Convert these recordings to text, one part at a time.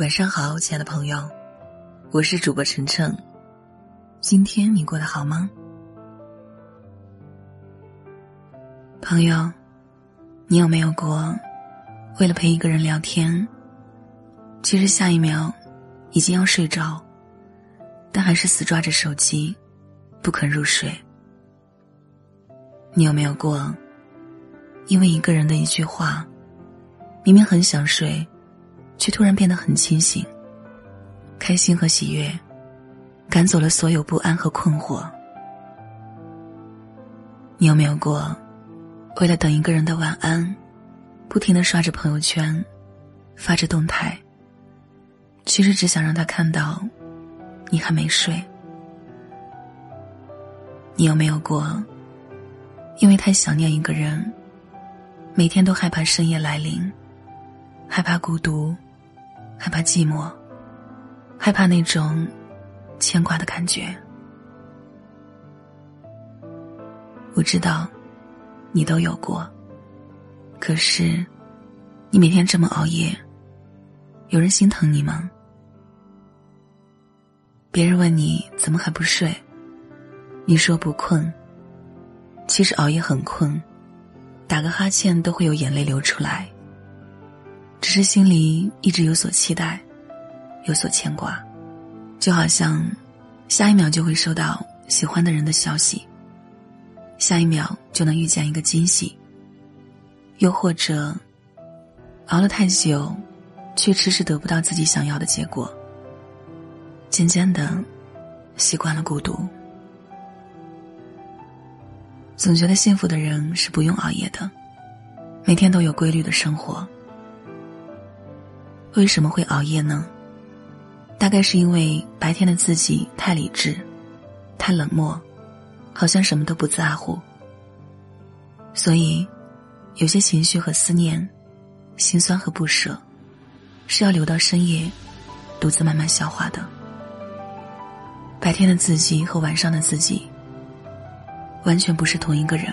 晚上好，亲爱的朋友，我是主播晨晨。今天你过得好吗？朋友，你有没有过为了陪一个人聊天，其实下一秒已经要睡着，但还是死抓着手机不肯入睡？你有没有过因为一个人的一句话，明明很想睡？却突然变得很清醒，开心和喜悦，赶走了所有不安和困惑。你有没有过，为了等一个人的晚安，不停的刷着朋友圈，发着动态？其实只想让他看到，你还没睡。你有没有过，因为太想念一个人，每天都害怕深夜来临，害怕孤独？害怕寂寞，害怕那种牵挂的感觉。我知道，你都有过。可是，你每天这么熬夜，有人心疼你吗？别人问你怎么还不睡，你说不困。其实熬夜很困，打个哈欠都会有眼泪流出来。只是心里一直有所期待，有所牵挂，就好像下一秒就会收到喜欢的人的消息，下一秒就能遇见一个惊喜。又或者熬了太久，却迟迟得不到自己想要的结果，渐渐的习惯了孤独。总觉得幸福的人是不用熬夜的，每天都有规律的生活。为什么会熬夜呢？大概是因为白天的自己太理智，太冷漠，好像什么都不在乎。所以，有些情绪和思念，心酸和不舍，是要留到深夜，独自慢慢消化的。白天的自己和晚上的自己，完全不是同一个人。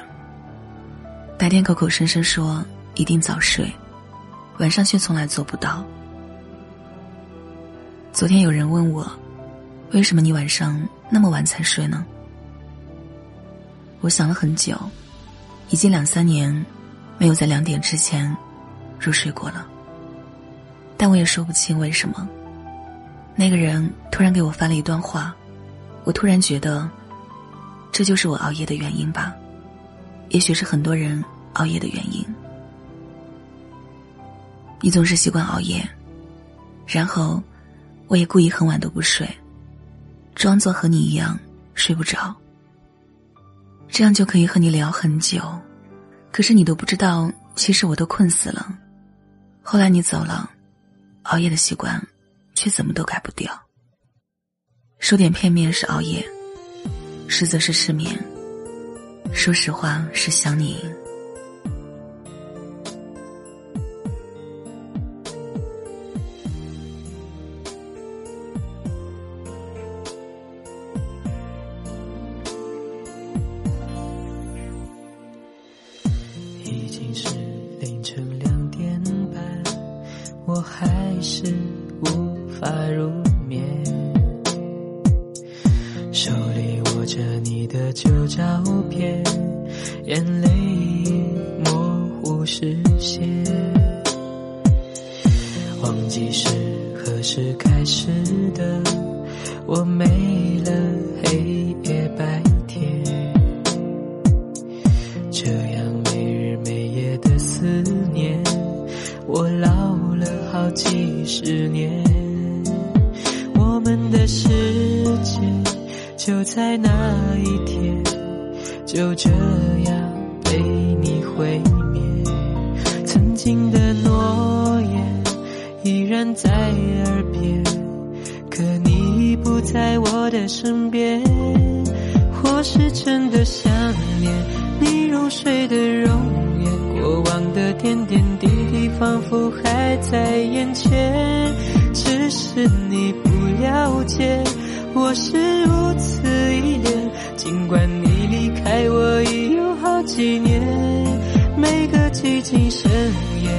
白天口口声声说一定早睡，晚上却从来做不到。昨天有人问我，为什么你晚上那么晚才睡呢？我想了很久，已经两三年没有在两点之前入睡过了。但我也说不清为什么。那个人突然给我发了一段话，我突然觉得，这就是我熬夜的原因吧，也许是很多人熬夜的原因。你总是习惯熬夜，然后。我也故意很晚都不睡，装作和你一样睡不着。这样就可以和你聊很久，可是你都不知道，其实我都困死了。后来你走了，熬夜的习惯，却怎么都改不掉。说点片面是熬夜，实则是失眠。说实话是想你。我还是无法入眠，手里握着你的旧照片，眼泪已模糊视线，忘记是何时开始的，我没十年，我们的世界就在那一天，就这样被你毁灭。曾经的诺言依然在耳边，可你已不在我的身边。或是真的想念你入睡的容颜，过往的点点滴仿佛还在眼前。只是你不了解，我是如此依恋。尽管你离开我已有好几年，每个寂静深夜，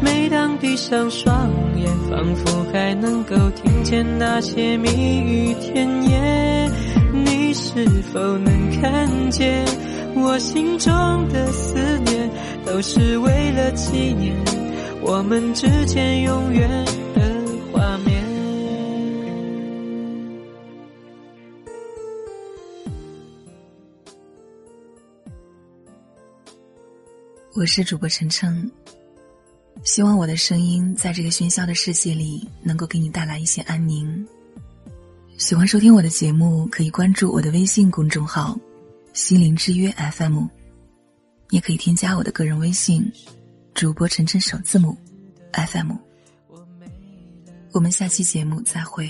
每当闭上双眼，仿佛还能够听见那些蜜语甜言。你是否能看见我心中的思念，都是为了纪念我们之间永远的画面。我是主播晨晨，希望我的声音在这个喧嚣的世界里能够给你带来一些安宁。喜欢收听我的节目，可以关注我的微信公众号“心灵之约 FM”，也可以添加我的个人微信“主播晨晨首字母 FM”。我们下期节目再会。